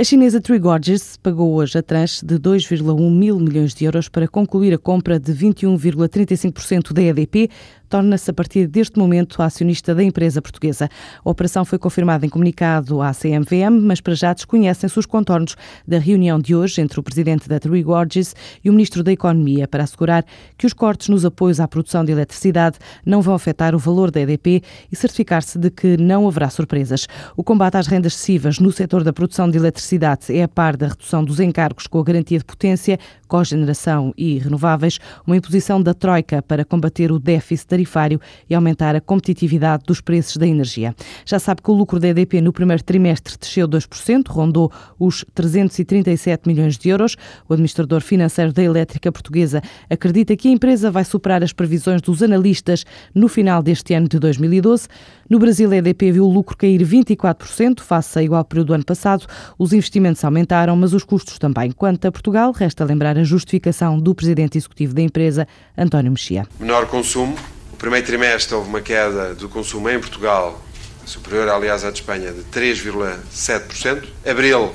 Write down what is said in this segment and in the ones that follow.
A chinesa Three Gorges pagou hoje a tranche de 2,1 mil milhões de euros para concluir a compra de 21,35% da EDP, torna-se a partir deste momento acionista da empresa portuguesa. A operação foi confirmada em comunicado à CMVM, mas para já desconhecem-se os contornos da reunião de hoje entre o presidente da Three Gorges e o ministro da Economia para assegurar que os cortes nos apoios à produção de eletricidade não vão afetar o valor da EDP e certificar-se de que não haverá surpresas. O combate às rendas excessivas no setor da produção de eletricidade é a par da redução dos encargos com a garantia de potência, cogeneração e renováveis, uma imposição da Troika para combater o déficit tarifário e aumentar a competitividade dos preços da energia. Já sabe que o lucro da EDP no primeiro trimestre desceu 2%, rondou os 337 milhões de euros. O administrador financeiro da elétrica portuguesa acredita que a empresa vai superar as previsões dos analistas no final deste ano de 2012. No Brasil, a EDP viu o lucro cair 24% face a igual período do ano passado. Os investimentos aumentaram, mas os custos também. Quanto a Portugal, resta lembrar a justificação do presidente executivo da empresa, António Mexia. Menor consumo, primeiro trimestre houve uma queda do consumo em Portugal, superior, aliás, à de Espanha, de 3,7%. Abril,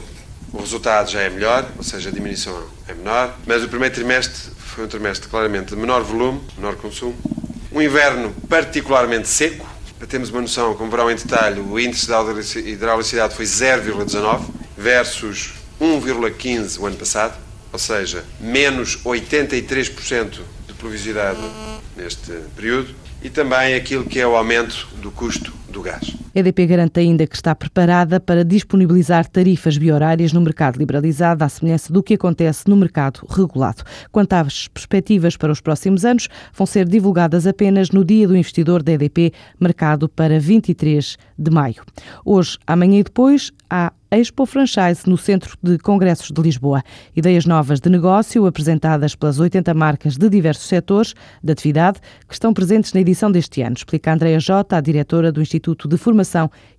o resultado já é melhor, ou seja, a diminuição é menor, mas o primeiro trimestre foi um trimestre claramente de menor volume, menor consumo. Um inverno particularmente seco. Para termos uma noção, como verão em detalhe, o índice de hidraulicidade foi 0,19 versus 1,15 o ano passado, ou seja, menos 83% de pluviosidade neste período, e também aquilo que é o aumento do custo do gás. A EDP garante ainda que está preparada para disponibilizar tarifas biorárias no mercado liberalizado, à semelhança do que acontece no mercado regulado. Quanto às perspectivas para os próximos anos, vão ser divulgadas apenas no Dia do Investidor da EDP, marcado para 23 de maio. Hoje, amanhã e depois, há Expo Franchise no Centro de Congressos de Lisboa. Ideias novas de negócio apresentadas pelas 80 marcas de diversos setores de atividade que estão presentes na edição deste ano, explica Andréa Jota, a diretora do Instituto de Formação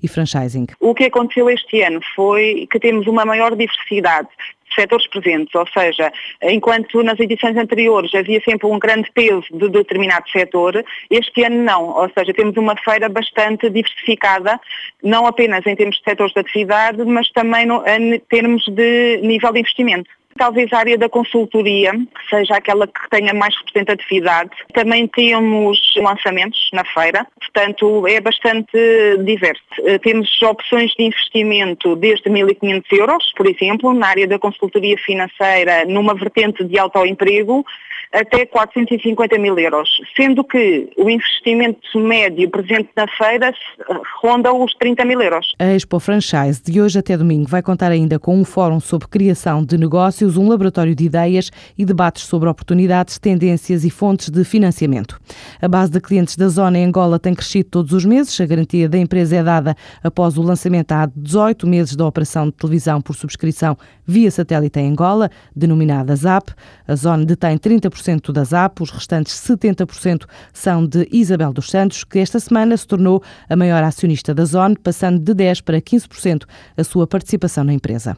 e Franchising. O que aconteceu este ano foi que temos uma maior diversidade setores presentes, ou seja, enquanto nas edições anteriores havia sempre um grande peso de determinado setor, este ano não, ou seja, temos uma feira bastante diversificada, não apenas em termos de setores de atividade, mas também em termos de nível de investimento. Talvez a área da consultoria seja aquela que tenha mais representatividade. Também temos lançamentos na feira, portanto é bastante diverso. Eh, temos opções de investimento desde 1.500 euros, por exemplo, na área da consultoria financeira, numa vertente de autoemprego, até 450 mil euros, sendo que o investimento médio presente na feira ronda os 30 mil euros. A Expo Franchise de hoje até domingo vai contar ainda com um fórum sobre criação de negócios, um laboratório de ideias e debates sobre oportunidades, tendências e fontes de financiamento. A base de clientes da zona em Angola tem crescido todos os meses. A garantia da empresa é dada após o lançamento há 18 meses da operação de televisão por subscrição via satélite em Angola, denominada ZAP. A zona detém 30% da ZAP, os restantes 70% são de Isabel dos Santos, que esta semana se tornou a maior acionista da zona, passando de 10% para 15% a sua participação na empresa.